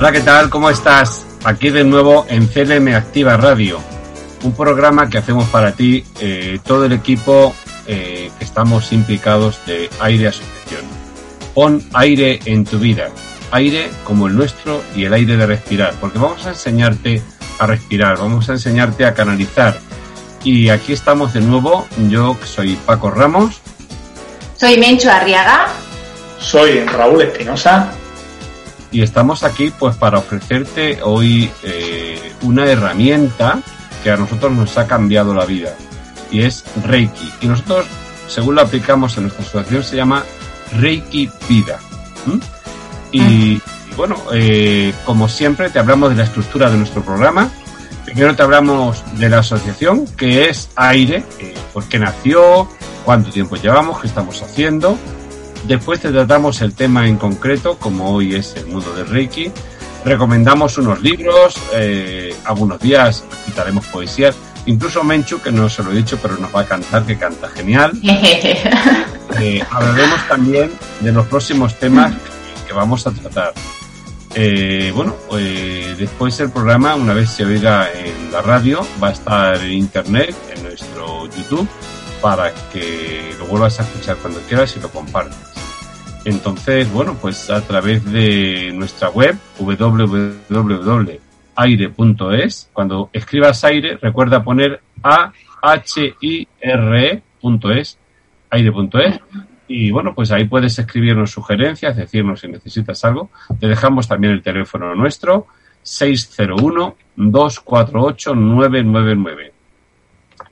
Hola, ¿qué tal? ¿Cómo estás? Aquí de nuevo en CLM Activa Radio, un programa que hacemos para ti, eh, todo el equipo eh, que estamos implicados de Aire Asociación. Pon aire en tu vida, aire como el nuestro y el aire de respirar, porque vamos a enseñarte a respirar, vamos a enseñarte a canalizar. Y aquí estamos de nuevo, yo soy Paco Ramos. Soy Mencho Arriaga. Soy Raúl Espinosa y estamos aquí pues para ofrecerte hoy eh, una herramienta que a nosotros nos ha cambiado la vida y es Reiki. Y nosotros, según lo aplicamos en nuestra asociación, se llama Reiki Vida. Y, bueno, eh, como siempre, te hablamos de la estructura de nuestro programa. Primero te hablamos de la asociación, que es Aire, eh, por qué nació, cuánto tiempo llevamos, qué estamos haciendo, Después te tratamos el tema en concreto, como hoy es el mundo del Reiki. Recomendamos unos libros, eh, algunos días citaremos poesías. Incluso Menchu, que no se lo he dicho, pero nos va a cantar, que canta genial. Eh, hablaremos también de los próximos temas que, vamos a tratar. Eh, bueno, después el programa, una vez se oiga en la radio, va a estar en internet, en nuestro YouTube, para que lo vuelvas a escuchar cuando quieras y lo compartas. Entonces, bueno, pues a través de nuestra web www.aire.es, cuando escribas aire, recuerda poner a h i r .es, aire.es y bueno, pues ahí puedes escribirnos sugerencias, decirnos si necesitas algo. Te dejamos también el teléfono nuestro 601 248 999.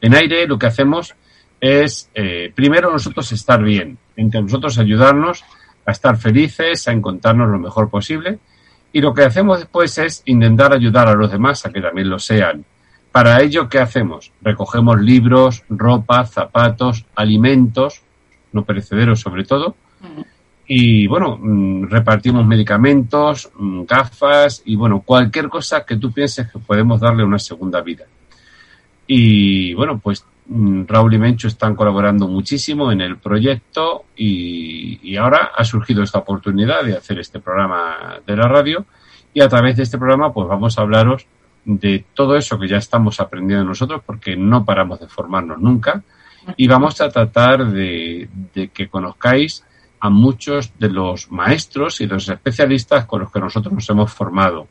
En aire lo que hacemos es eh, primero nosotros estar bien, entre nosotros ayudarnos a estar felices, a encontrarnos lo mejor posible. Y lo que hacemos después es intentar ayudar a los demás a que también lo sean. Para ello, ¿qué hacemos? Recogemos libros, ropa, zapatos, alimentos, no perecederos sobre todo. Y bueno, mm, repartimos medicamentos, mm, gafas y bueno, cualquier cosa que tú pienses que podemos darle una segunda vida. Y bueno, pues Mm, Raúl y Mencho están colaborando muchísimo en el proyecto y, ahora ha surgido esta oportunidad de hacer este programa de la radio y a través de este programa pues vamos a hablaros de todo eso que ya estamos aprendiendo nosotros porque no paramos de formarnos nunca y vamos a tratar de, que conozcáis a muchos de los maestros y los especialistas con los que nosotros nos hemos formado.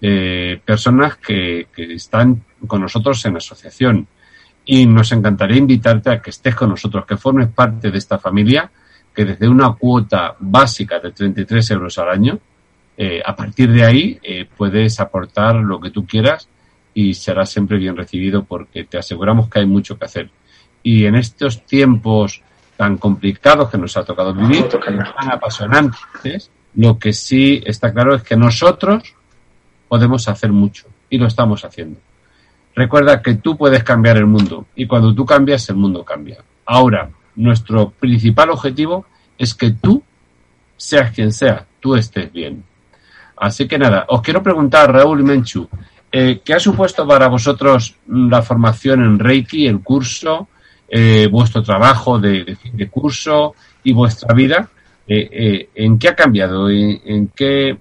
Eh, personas que, que están con nosotros en asociación, y nos encantaría invitarte a que estés con nosotros, que formes parte de esta familia, que desde una cuota básica de 33 euros al año, eh, a partir de ahí eh, puedes aportar lo que tú quieras y serás siempre bien recibido porque te aseguramos que hay mucho que hacer. Y en estos tiempos tan complicados que nos ha tocado vivir, tan apasionantes, lo que sí está claro es que nosotros podemos hacer mucho y lo estamos haciendo. Recuerda que tú puedes cambiar el mundo y cuando tú cambias, el mundo cambia. Ahora, nuestro principal objetivo es que tú, seas quien sea, tú estés bien. Así que nada, os quiero preguntar, Raúl Menchu, eh, ¿qué ha supuesto para vosotros la formación en Reiki, el curso, eh, vuestro trabajo de, de, curso y vuestra vida? Eh, ¿En qué ha cambiado? ¿En, qué,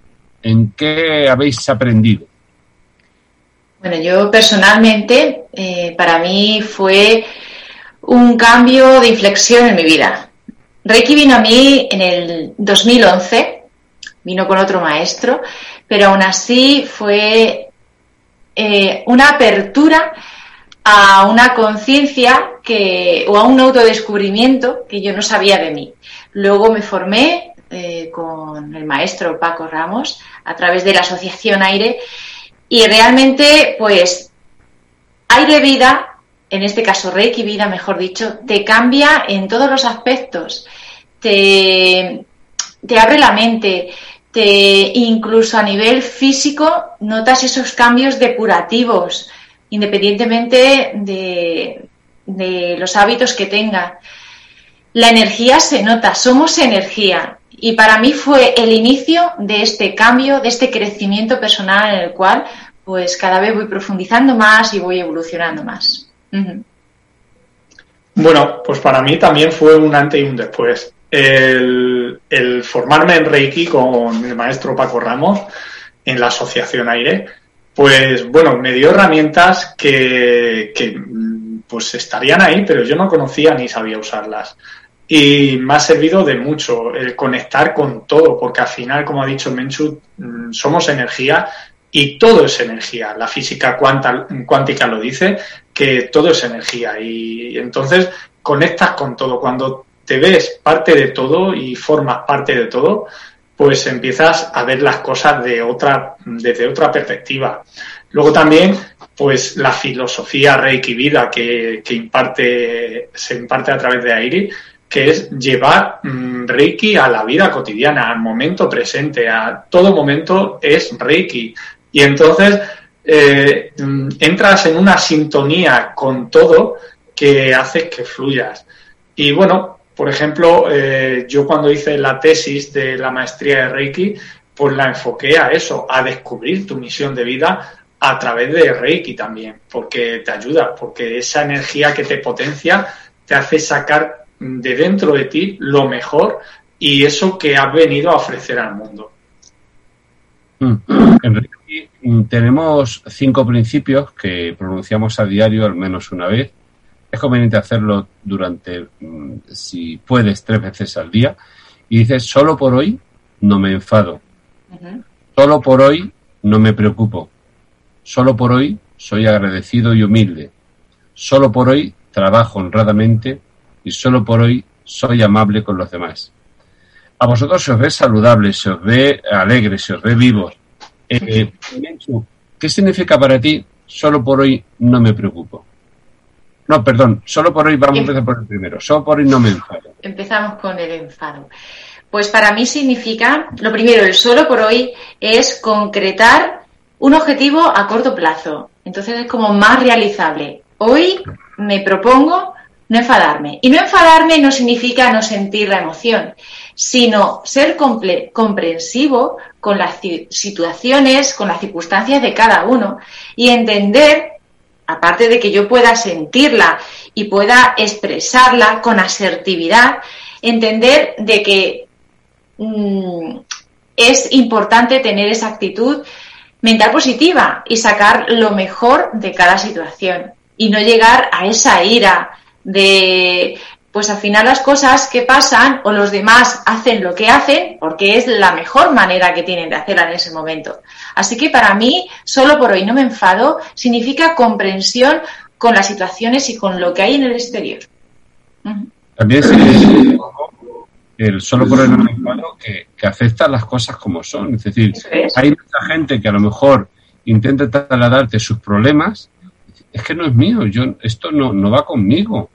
¿En qué habéis aprendido? Bueno, yo personalmente, eh, para mí fue un cambio de inflexión en mi vida. Reiki vino a mí en el 2011, vino con otro maestro, pero aún así fue eh, una apertura a una conciencia que o a un autodescubrimiento que yo no sabía de mí. Luego me formé eh, con el maestro Paco Ramos a través de la Asociación Aire y realmente, pues, aire vida, en este caso Reiki vida, mejor dicho, te cambia en todos los aspectos. Te, abre la mente, te incluso a nivel físico notas esos cambios depurativos, independientemente de, de los hábitos que tenga. La energía se nota, somos energía. Y para mí fue el inicio de este cambio, de este crecimiento personal en el cual pues cada vez voy profundizando más y voy evolucionando más. Bueno, pues para mí también fue un antes y un después. El, formarme en Reiki con el maestro Paco Ramos en la Asociación Aire, pues bueno, me dio herramientas que, que pues estarían ahí, pero yo no conocía ni sabía usarlas. Y me ha servido de mucho el conectar con todo, porque al final, como ha dicho Menchu, mm, somos energía y todo es energía. La física cuántica lo dice, que todo es energía. Y entonces conectas con todo. Cuando te ves parte de todo y formas parte de todo, pues empiezas a ver las cosas de otra, desde otra perspectiva. Luego también, pues la filosofía Reiki Vida que, que imparte, se imparte a través de Airi, que es llevar mm, Reiki a la vida cotidiana, al momento presente, a todo momento es Reiki. Y entonces eh, mm, entras en una sintonía con todo que hace que fluyas. Y bueno, por ejemplo, eh, yo cuando hice la tesis de la maestría de Reiki, pues la enfoqué a eso, a descubrir tu misión de vida a través de Reiki también, porque te ayuda, porque esa energía que te potencia te hace sacar de dentro de ti lo mejor y eso que has venido a ofrecer al mundo. Mm. En Reiki tenemos cinco principios que pronunciamos a diario al menos una vez es conveniente hacerlo durante, mm, si puedes, tres veces al día. Y dices, solo por hoy no me enfado. Solo por hoy no me preocupo. Solo por hoy soy agradecido y humilde. Solo por hoy trabajo honradamente y solo por hoy soy amable con los demás. A vosotros se os ve saludable, se os ve alegre, se os ve vivos. Eh, ¿Qué significa para ti? Solo por hoy no me preocupo. No, perdón, solo por hoy vamos a empezar por el primero. Solo por hoy no me enfado. Empezamos con el enfado. Pues para mí significa, lo primero, el solo por hoy es concretar un objetivo a corto plazo. Entonces es como más realizable. Hoy me propongo no enfadarme. Y no enfadarme no significa no sentir la emoción, sino ser comprensivo con las situaciones, con las circunstancias de cada uno y entender aparte de que yo pueda sentirla y pueda expresarla con asertividad, entender de que mm, es importante tener esa actitud mental positiva y sacar lo mejor de cada situación y no llegar a esa ira de pues al final las cosas que pasan o los demás hacen lo que hacen porque es la mejor manera que tienen de hacerla en ese momento. Así que para mí, solo por hoy no me enfado, significa comprensión con las situaciones y con lo que hay en el exterior. También el solo por hoy no me enfado que, que acepta las cosas como son. Es decir, hay mucha gente que a lo mejor intenta trasladarte sus problemas. Es que no es mío, yo esto no, no va conmigo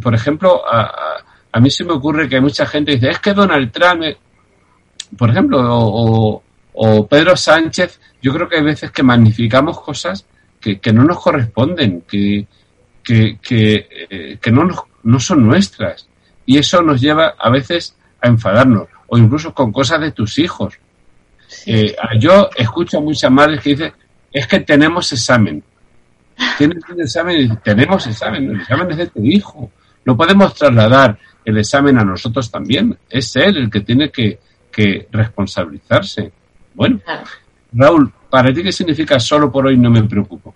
por ejemplo, a, a, mí se me ocurre que hay mucha gente dice, es que Donald Trump, eh", por ejemplo, o, o, Pedro Sánchez, yo creo que hay veces que magnificamos cosas que, que no nos corresponden, que, que, que, eh, que no, nos, no son nuestras. Y eso nos lleva a veces a enfadarnos, o incluso con cosas de tus hijos. Eh, yo escucho a muchas madres que dicen, es que tenemos examen. Tienes un examen, tenemos examen, el examen es de tu hijo. No podemos trasladar el examen a nosotros también. Es él el que tiene que, responsabilizarse. Bueno, Raúl, ¿para ti qué significa solo por hoy no me preocupo?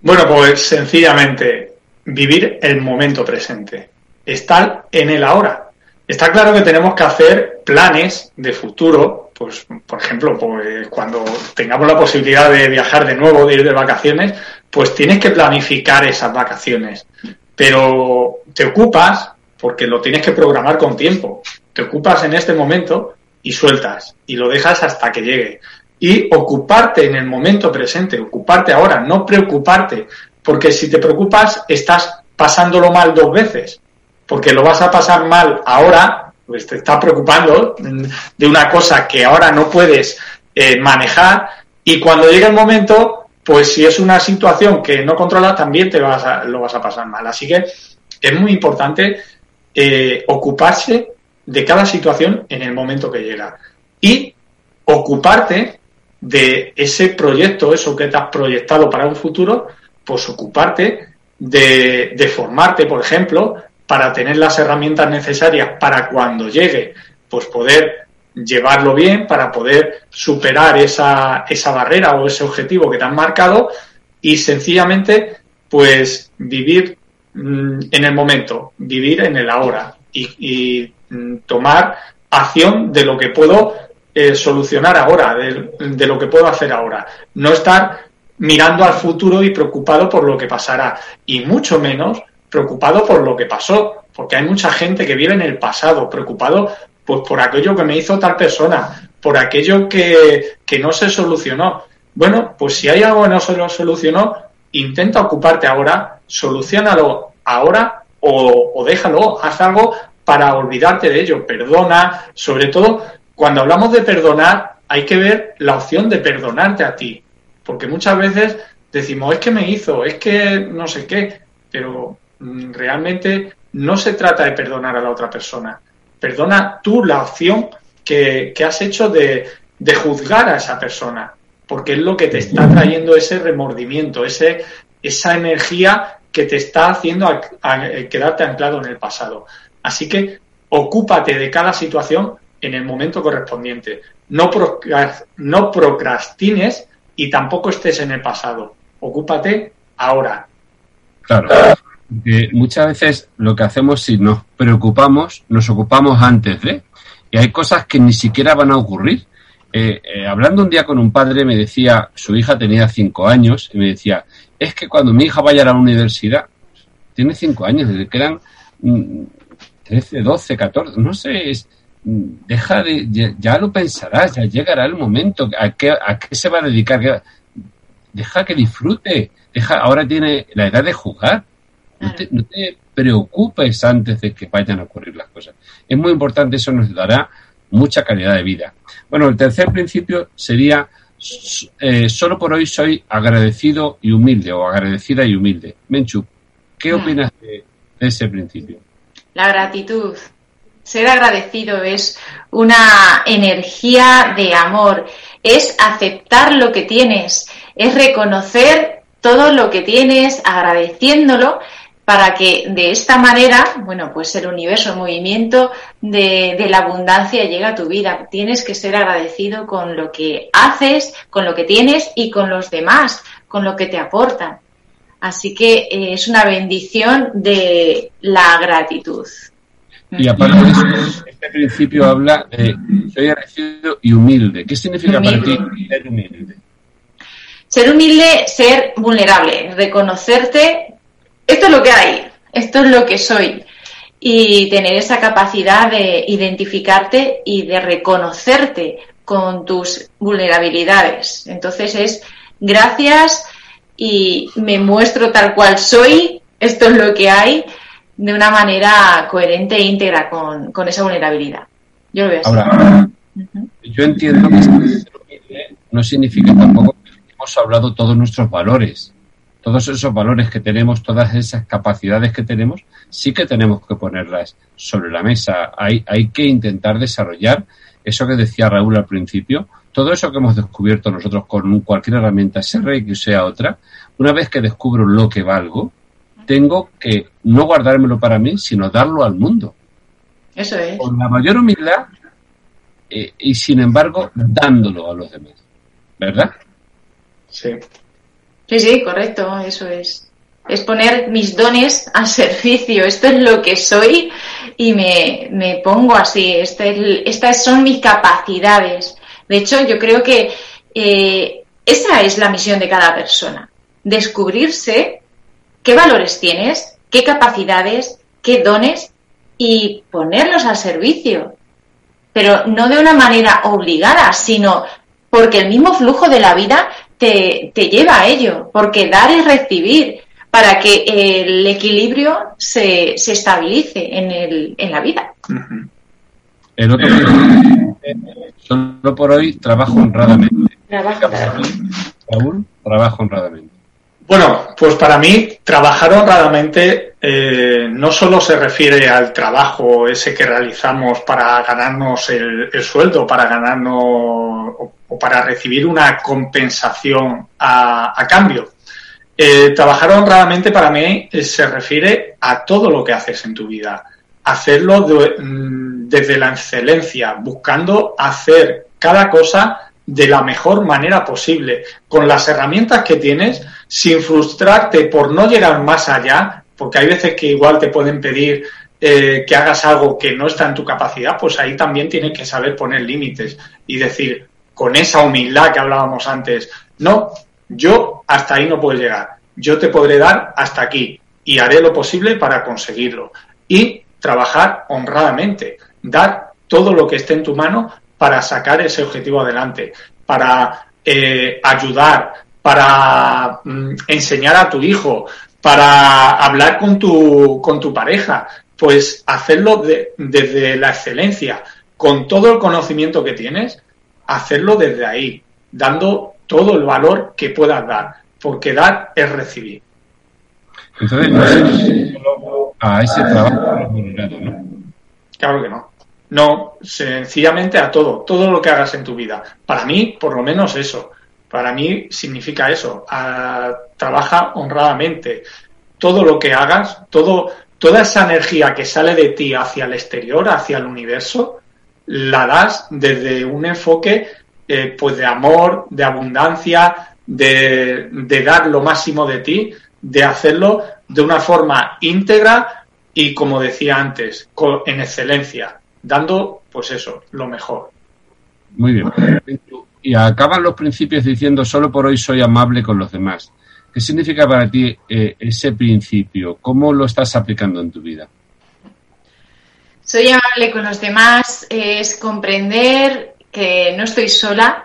Bueno, pues sencillamente vivir el momento presente, estar en el ahora. Está claro que tenemos que hacer planes de futuro, pues por ejemplo, pues cuando tengamos la posibilidad de viajar de nuevo, de ir de vacaciones, pues tienes que planificar esas vacaciones. Pero te ocupas, porque lo tienes que programar con tiempo, te ocupas en este momento y sueltas y lo dejas hasta que llegue. Y ocuparte en el momento presente, ocuparte ahora, no preocuparte, porque si te preocupas estás pasándolo mal dos veces, porque lo vas a pasar mal ahora, pues te estás preocupando de una cosa que ahora no puedes eh, manejar y cuando llegue el momento pues si es una situación que no controlas, también te vas a, lo vas a pasar mal. Así que es muy importante eh, ocuparse de cada situación en el momento que llega. Y ocuparte de ese proyecto, eso que te has proyectado para un futuro, pues ocuparte de, de formarte, por ejemplo, para tener las herramientas necesarias para cuando llegue, pues poder llevarlo bien, para poder superar esa, esa barrera o ese objetivo que te han marcado y sencillamente pues vivir mm, en el momento, vivir en el ahora y, mm, tomar acción de lo que puedo eh, solucionar ahora, de, lo que puedo hacer ahora. No estar mirando al futuro y preocupado por lo que pasará y mucho menos preocupado por lo que pasó, porque hay mucha gente que vive en el pasado, preocupado pues por aquello que me hizo tal persona, por aquello que, que no se solucionó. Bueno, pues si hay algo que no se lo solucionó, intenta ocuparte ahora, solucionalo ahora o, o déjalo, haz algo para olvidarte de ello. Perdona, sobre todo cuando hablamos de perdonar, hay que ver la opción de perdonarte a ti, porque muchas veces decimos, es que me hizo, es que no sé qué, pero mm, realmente no se trata de perdonar a la otra persona. Perdona tú la opción que, has hecho de, juzgar a esa persona, porque es lo que te está trayendo ese remordimiento, ese, esa energía que te está haciendo quedarte anclado en el pasado. Así que ocúpate de cada situación en el momento correspondiente. No, no procrastines y tampoco estés en el pasado. Ocúpate ahora. Claro. Porque muchas veces lo que hacemos si nos preocupamos, nos ocupamos antes de. Y hay cosas que ni siquiera van a ocurrir. Eh, eh, hablando un día con un padre, me decía, su hija tenía cinco años, y me decía, es que cuando mi hija vaya a la universidad, tiene cinco años, desde que eran 13, 12, 14, no sé, es, deja de, ya, lo pensarás, ya llegará el momento, ¿a qué, a qué se va a dedicar? Deja que disfrute, deja, ahora tiene la edad de jugar, no te, no te, preocupes antes de que vayan a ocurrir las cosas. Es muy importante, eso nos dará mucha calidad de vida. Bueno, el tercer principio sería, eh, solo por hoy soy agradecido y humilde, o agradecida y humilde. Menchu, ¿qué opinas de ese principio? La gratitud. Ser agradecido es una energía de amor, es aceptar lo que tienes, es reconocer todo lo que tienes, agradeciéndolo para que de esta manera, bueno, pues el universo, el movimiento de, de, la abundancia llega a tu vida. Tienes que ser agradecido con lo que haces, con lo que tienes y con los demás, con lo que te aportan. Así que eh, es una bendición de la gratitud. Y aparte de eso, este principio habla de soy agradecido y humilde. ¿Qué significa para ti ser humilde? Ser humilde, ser vulnerable, reconocerte, esto es lo que hay, esto es lo que soy. Y tener esa capacidad de identificarte y de reconocerte con tus vulnerabilidades. Entonces es gracias y me muestro tal cual soy, esto es lo que hay, de una manera coherente e íntegra con, con esa vulnerabilidad. Yo lo veo así. Ahora, yo entiendo que no significa tampoco que hemos hablado todos nuestros valores. Todos esos valores que tenemos, todas esas capacidades que tenemos, sí que tenemos que ponerlas sobre la mesa. Hay, hay que intentar desarrollar eso que decía Raúl al principio, todo eso que hemos descubierto nosotros con cualquier herramienta, sea Reiki o sea otra, una vez que descubro lo que valgo, tengo que no guardármelo para mí, sino darlo al mundo. Eso es. Con la mayor humildad eh, y sin embargo dándolo a los demás. ¿Verdad? Sí. Sí, sí, correcto, eso es. Es poner mis dones al servicio. Esto es lo que soy y me, me pongo así. Este estas son mis capacidades. De hecho, yo creo que eh, esa es la misión de cada persona. Descubrirse qué valores tienes, qué capacidades, qué dones y ponerlos al servicio. Pero no de una manera obligada, sino porque el mismo flujo de la vida te, lleva a ello, porque dar y recibir para que el equilibrio se, se estabilice en, el, en la vida. El otro solo por hoy trabajo honradamente. Trabajo honradamente. Raúl, trabajo honradamente. Bueno, pues para mí trabajar honradamente eh, no solo se refiere al trabajo ese que realizamos para ganarnos el, sueldo, para ganarnos o, para recibir una compensación a, cambio. Eh, trabajar honradamente para mí eh, se refiere a todo lo que haces en tu vida. Hacerlo mm, desde la excelencia, buscando hacer cada cosa de la mejor manera posible, con las herramientas que tienes, sin frustrarte por no llegar más allá, porque hay veces que igual te pueden pedir eh, que hagas algo que no está en tu capacidad, pues ahí también tienes que saber poner límites y decir, con esa humildad que hablábamos antes, no, yo hasta ahí no puedo llegar, yo te podré dar hasta aquí y haré lo posible para conseguirlo. Y trabajar honradamente, dar todo lo que esté en tu mano para sacar ese objetivo adelante, para eh, ayudar, para mm, enseñar a tu hijo, para hablar con tu, con tu pareja, pues hacerlo desde la excelencia, con todo el conocimiento que tienes, hacerlo desde ahí, dando todo el valor que puedas dar, porque dar es recibir. Entonces, no a ese trabajo. Claro que no. No, sencillamente a todo, todo lo que hagas en tu vida. Para mí, por lo menos eso. Para mí significa eso. trabaja honradamente. Todo lo que hagas, todo, toda esa energía que sale de ti hacia el exterior, hacia el universo, la das desde un enfoque eh, pues de amor, de abundancia, de, de dar lo máximo de ti, de hacerlo de una forma íntegra y, como decía antes, en excelencia, dando, pues eso, lo mejor. Muy bien. Y acaban los principios diciendo, solo por hoy soy amable con los demás. ¿Qué significa para ti eh, ese principio? ¿Cómo lo estás aplicando en tu vida? Soy amable con los demás es comprender que no estoy sola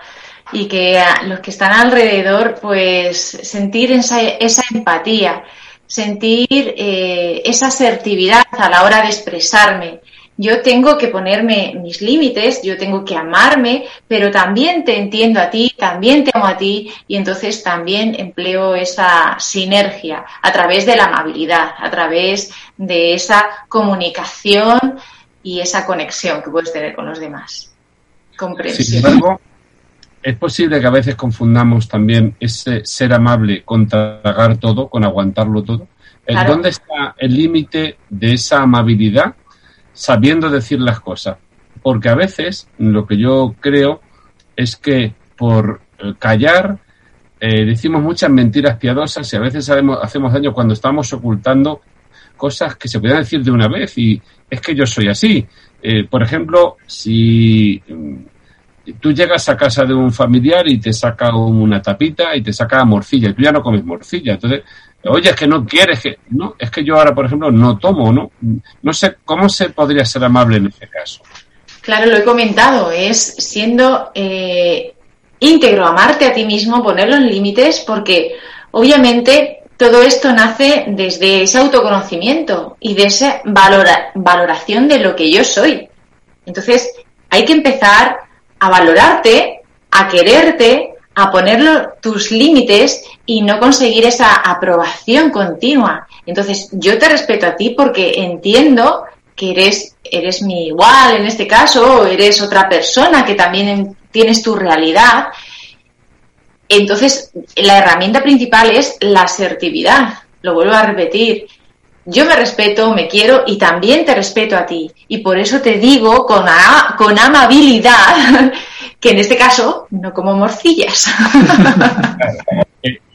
y que los que están alrededor, pues sentir esa, empatía, sentir eh, esa asertividad a la hora de expresarme, yo tengo que ponerme mis límites, yo tengo que amarme, pero también te entiendo a ti, también te amo a ti y entonces también empleo esa sinergia a través de la amabilidad, a través de esa comunicación y esa conexión que puedes tener con los demás. Comprensión. Sin embargo, es posible que a veces confundamos también ese ser amable con tragar todo, con aguantarlo todo. ¿Dónde está el límite de esa amabilidad sabiendo decir las cosas. Porque a veces lo que yo creo es que por eh, callar eh, decimos muchas mentiras piadosas y a veces hacemos daño cuando estamos ocultando cosas que se pueden decir de una vez y es que yo soy así. Eh, por ejemplo, si mm, tú llegas a casa de un familiar y te saca una tapita y te saca morcilla y tú ya no comes morcilla, entonces Oye, es que no quieres que. No, es que yo ahora, por ejemplo, no tomo, ¿no? No sé cómo se podría ser amable en este caso. Claro, lo he comentado, es siendo eh, íntegro, amarte a ti mismo, poner los límites, porque obviamente todo esto nace desde ese autoconocimiento y de esa valoración de lo que yo soy. Entonces, hay que empezar a valorarte, a quererte, a poner tus límites y no conseguir esa aprobación continua. Entonces, yo te respeto a ti porque entiendo que eres, eres mi igual en este caso, o eres otra persona que también tienes tu realidad. Entonces, la herramienta principal es la asertividad. Lo vuelvo a repetir. Yo me respeto, me quiero y también te respeto a ti. Y por eso te digo con, con amabilidad que en este caso no como morcillas.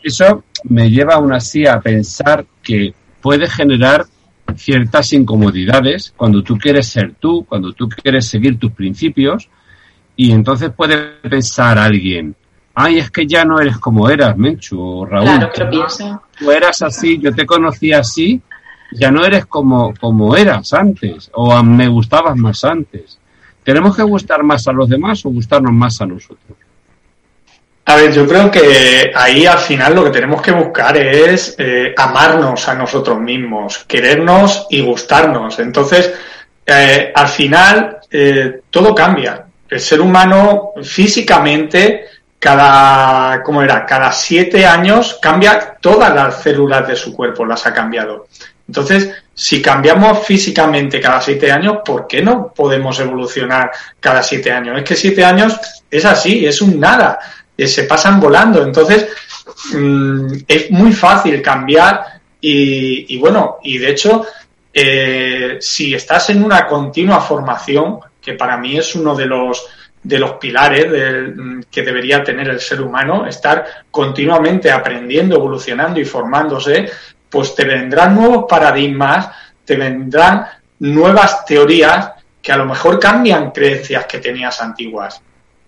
Eso me lleva aún así a pensar que puede generar ciertas incomodidades cuando tú quieres ser tú, cuando tú quieres seguir tus principios y entonces puede pensar alguien, ay, es que ya no eres como eras, Menchu o Raúl. Claro que lo pienso. Tú eras así, yo te conocí así, ya no eres como, como eras antes o me gustabas más antes. ¿Tenemos que gustar más a los demás o gustarnos más a nosotros? A ver, yo creo que ahí al final lo que tenemos que buscar es eh, amarnos a nosotros mismos, querernos y gustarnos. Entonces, eh, al final eh, todo cambia. El ser humano físicamente cada, ¿cómo era? Cada siete años cambia todas las células de su cuerpo, las ha cambiado. Entonces, si cambiamos físicamente cada siete años, ¿por qué no podemos evolucionar cada siete años? Es que siete años es así, es un nada, eh, se pasan volando. Entonces, mm, es muy fácil cambiar y, bueno, y de hecho, eh, si estás en una continua formación, que para mí es uno de los de los pilares que debería tener el ser humano, estar continuamente aprendiendo, evolucionando y formándose, pues te vendrán nuevos paradigmas, te vendrán nuevas teorías que a lo mejor cambian creencias que tenías antiguas.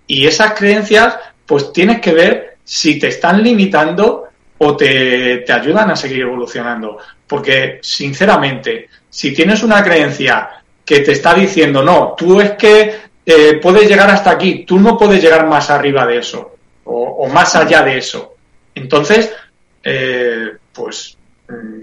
Y esas creencias, pues tienes que ver si te están limitando o te, te ayudan a seguir evolucionando. Porque, sinceramente, si tienes una creencia que te está diciendo, no, tú es que eh, puedes llegar hasta aquí, tú no puedes llegar más arriba de eso o, más allá de eso. Entonces, eh, pues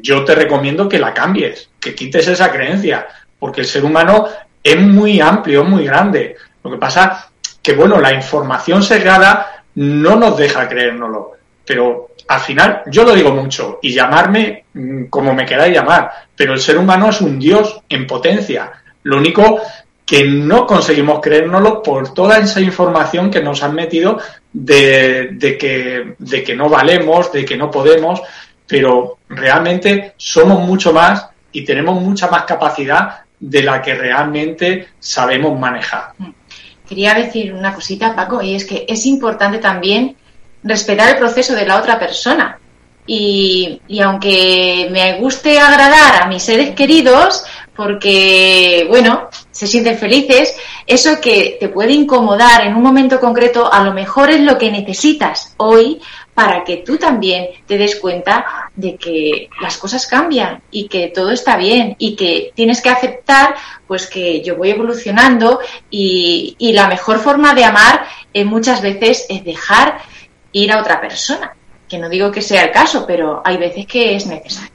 yo te recomiendo que la cambies, que quites esa creencia, porque el ser humano es muy amplio, es muy grande. Lo que pasa que, bueno, la información segregada no nos deja creérnoslo, pero al final, yo lo digo mucho, y llamarme mm, como me queráis llamar, pero el ser humano es un dios en potencia. Lo único que no conseguimos creérnoslo por toda esa información que nos han metido de, que, que no valemos, de que no podemos, pero realmente somos mucho más y tenemos mucha más capacidad de la que realmente sabemos manejar. Quería decir una cosita, Paco, y es que es importante también respetar el proceso de la otra persona. Y, y, aunque me guste agradar a mis seres queridos, porque, bueno, se sienten felices, eso que te puede incomodar en un momento concreto, a lo mejor es lo que necesitas hoy para que tú también te des cuenta de que las cosas cambian y que todo está bien y que tienes que aceptar pues que yo voy evolucionando y, y la mejor forma de amar eh, muchas veces es dejar ir a otra persona. Que no digo que sea el caso, pero hay veces que es necesario.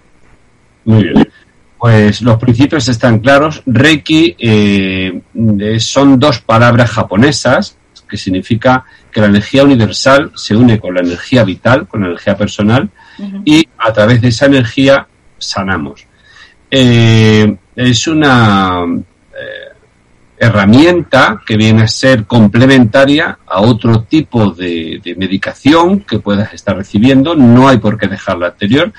Muy bien. Pues los principios están claros. Reiki eh, son dos palabras japonesas que significa que la energía universal se une con la energía vital, con la energía personal, y a través de esa energía sanamos. Eh, es una eh, herramienta que viene a ser complementaria a otro tipo de, de medicación que puedas estar recibiendo. No hay por qué dejar la anterior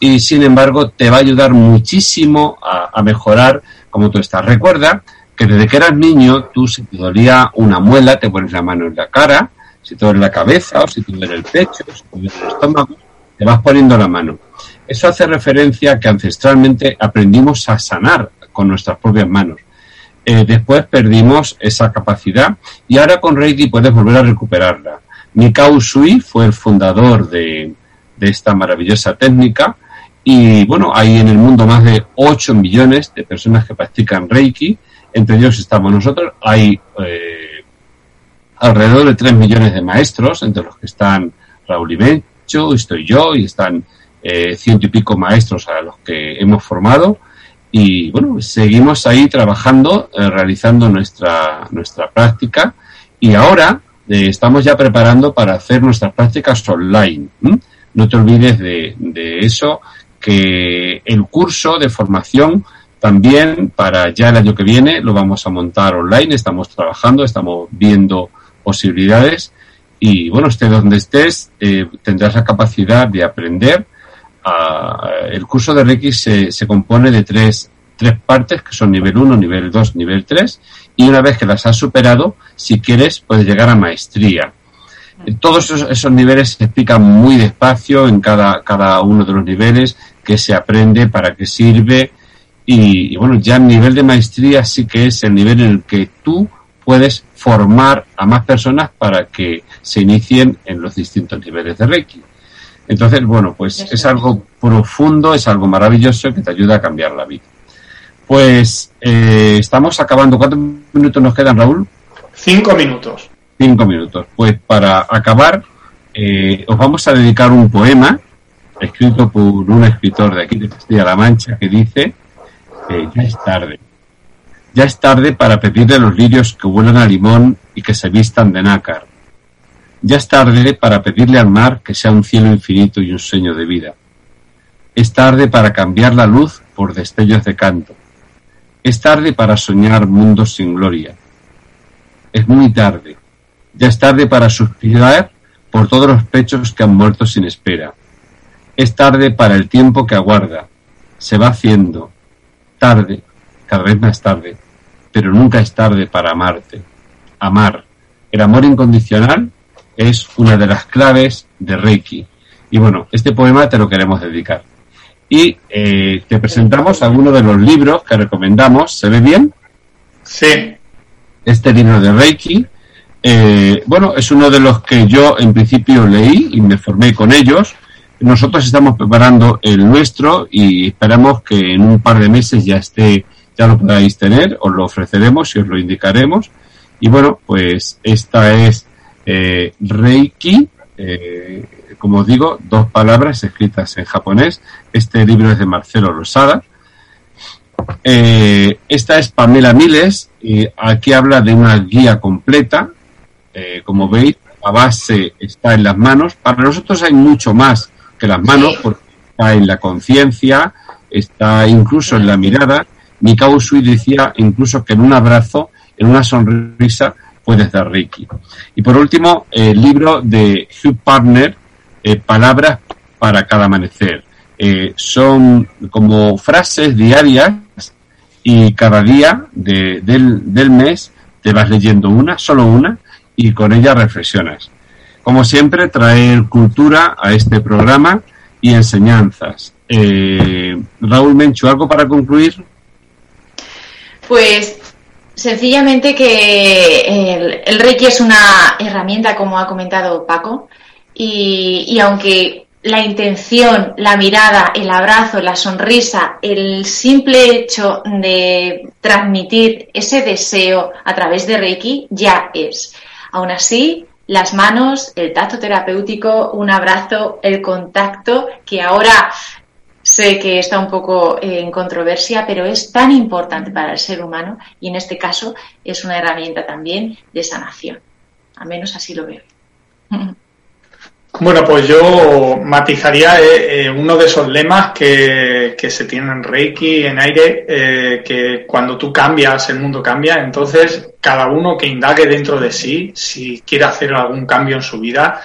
y sin embargo te va a ayudar muchísimo a, mejorar como tú estás. Recuerda que desde que eras niño, tú si te dolía una muela, te pones la mano en la cara, si te duele la cabeza o si te duele el pecho, si te duele el estómago, te vas poniendo la mano. Eso hace referencia a que ancestralmente aprendimos a sanar con nuestras propias manos. Eh, después perdimos esa capacidad y ahora con Reiki puedes volver a recuperarla. Mikao Sui fue el fundador de, de esta maravillosa técnica y bueno, hay en el mundo más de 8 millones de personas que practican Reiki, entre ellos estamos nosotros, hay eh, alrededor de 3 millones de maestros, entre los que están Raúl Ibencho, estoy yo, y están eh, ciento y pico maestros a los que hemos formado. Y bueno, seguimos ahí trabajando, eh, realizando nuestra, nuestra práctica y ahora eh, estamos ya preparando para hacer nuestras prácticas online. No te olvides de, de eso que el curso de formación también para ya el año que viene lo vamos a montar online, estamos trabajando, estamos viendo posibilidades y bueno, esté donde estés, eh, tendrás la capacidad de aprender. el curso de Reiki se, se compone de tres, tres partes que son nivel 1, nivel 2, nivel 3 y una vez que las has superado, si quieres, puedes llegar a maestría. Todos esos, niveles se explican muy despacio en cada, cada uno de los niveles, qué se aprende, para qué sirve. Y, bueno, ya el nivel de maestría sí que es el nivel en el que tú puedes formar a más personas para que se inicien en los distintos niveles de Reiki. Entonces, bueno, pues es algo profundo, es algo maravilloso que te ayuda a cambiar la vida. Pues eh, estamos acabando. ¿Cuántos minutos nos quedan, Raúl? Cinco minutos. Cinco minutos. Pues para acabar, eh, os vamos a dedicar un poema escrito por un escritor de aquí de Castilla-La Mancha que dice ya es tarde. Ya es tarde para pedirle a los lirios que huelan a limón y que se vistan de nácar. Ya es tarde para pedirle al mar que sea un cielo infinito y un sueño de vida. Es tarde para cambiar la luz por destellos de canto. Es tarde para soñar mundos sin gloria. Es muy tarde ya es tarde para suspirar por todos los pechos que han muerto sin espera. Es tarde para el tiempo que aguarda. Se va haciendo. tarde, cada vez más tarde, pero nunca es tarde para amarte. Amar. El amor incondicional es una de las claves de Reiki. Y bueno, este poema te lo queremos dedicar. Y eh, te presentamos algunos de los libros que recomendamos. ¿Se ve bien? Sí. Este libro de Reiki. Eh, bueno, es uno de los que yo en principio leí y me formé con ellos. Nosotros estamos preparando el nuestro y esperamos que en un par de meses ya esté, ya lo podáis tener, os lo ofreceremos y os lo indicaremos. Y bueno, pues esta es eh, Reiki, eh, como digo, dos palabras escritas en japonés. Este libro es de Marcelo Rosada. Eh, esta es Pamela Miles y aquí habla de una guía completa. Como veis, la base está en las manos. Para nosotros hay mucho más que las manos, porque está en la conciencia, está incluso en la mirada. Mikao Sui decía incluso que en un abrazo, en una sonrisa, puedes dar Reiki. Y por último, el libro de Hugh Partner, eh, Palabras para cada amanecer. Eh, son como frases diarias y cada día del, del mes te vas leyendo una, solo una, y con ella reflexionas. Como siempre, traer cultura a este programa y enseñanzas. Eh, Raúl Menchu, ¿algo para concluir? Pues sencillamente que el, Reiki es una herramienta, como ha comentado Paco, y, y aunque la intención, la mirada, el abrazo, la sonrisa, el simple hecho de transmitir ese deseo a través de Reiki ya es. Aún así, las manos, el tacto terapéutico, un abrazo, el contacto, que ahora sé que está un poco en controversia, pero es tan importante para el ser humano y en este caso es una herramienta también de sanación. Al menos así lo veo. Bueno, pues yo matizaría eh, eh, uno de esos lemas que, se tienen en Reiki, en aire, eh, que cuando tú cambias, el mundo cambia. Entonces, cada uno que indague dentro de sí, si quiere hacer algún cambio en su vida.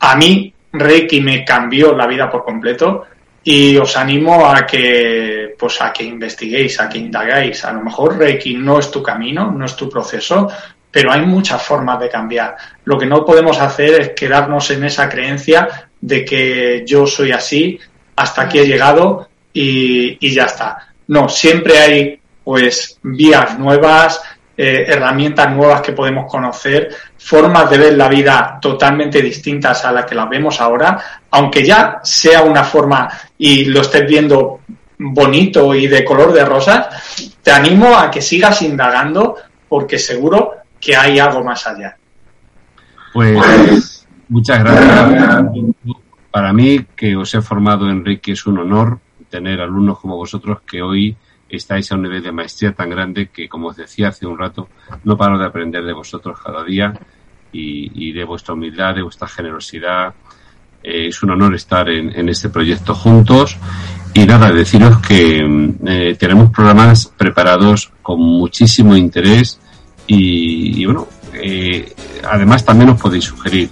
A mí, Reiki me cambió la vida por completo y os animo a que, pues, a que investiguéis, a que indagáis. A lo mejor Reiki no es tu camino, no es tu proceso, pero hay muchas formas de cambiar. Lo que no podemos hacer es quedarnos en esa creencia de que yo soy así, hasta aquí he llegado y, ya está. No, siempre hay pues vías nuevas, eh, herramientas nuevas que podemos conocer, formas de ver la vida totalmente distintas a las que las vemos ahora, aunque ya sea una forma y lo estés viendo bonito y de color de rosas, te animo a que sigas indagando porque seguro que hay algo más allá. Pues muchas gracias. Para mí, que os he formado, Enrique, es un honor tener alumnos como vosotros que hoy estáis a un nivel de maestría tan grande que, como os decía hace un rato, no paro de aprender de vosotros cada día y, de vuestra humildad, de vuestra generosidad. Eh, es un honor estar en, este proyecto juntos. Y nada, deciros que eh, tenemos programas preparados con muchísimo interés y, bueno, eh, además también os podéis sugerir.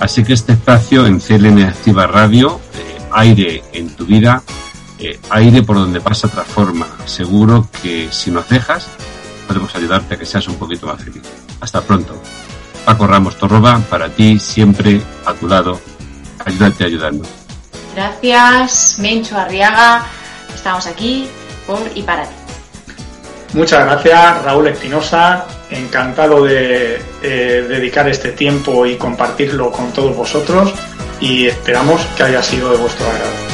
Así que este espacio en CLM Activa Radio, eh, aire en tu vida, eh, aire por donde pasa transforma. Seguro que si nos dejas, podemos ayudarte a que seas un poquito más feliz. Hasta pronto. Paco Ramos Torroba, para ti siempre a tu lado, ayúdate ayudando. Gracias, Mencho Arriaga. Estamos aquí por y para ti. Muchas gracias, Raúl Espinosa. Encantado de eh, dedicar este tiempo y compartirlo con todos vosotros y esperamos que haya sido de vuestro agrado.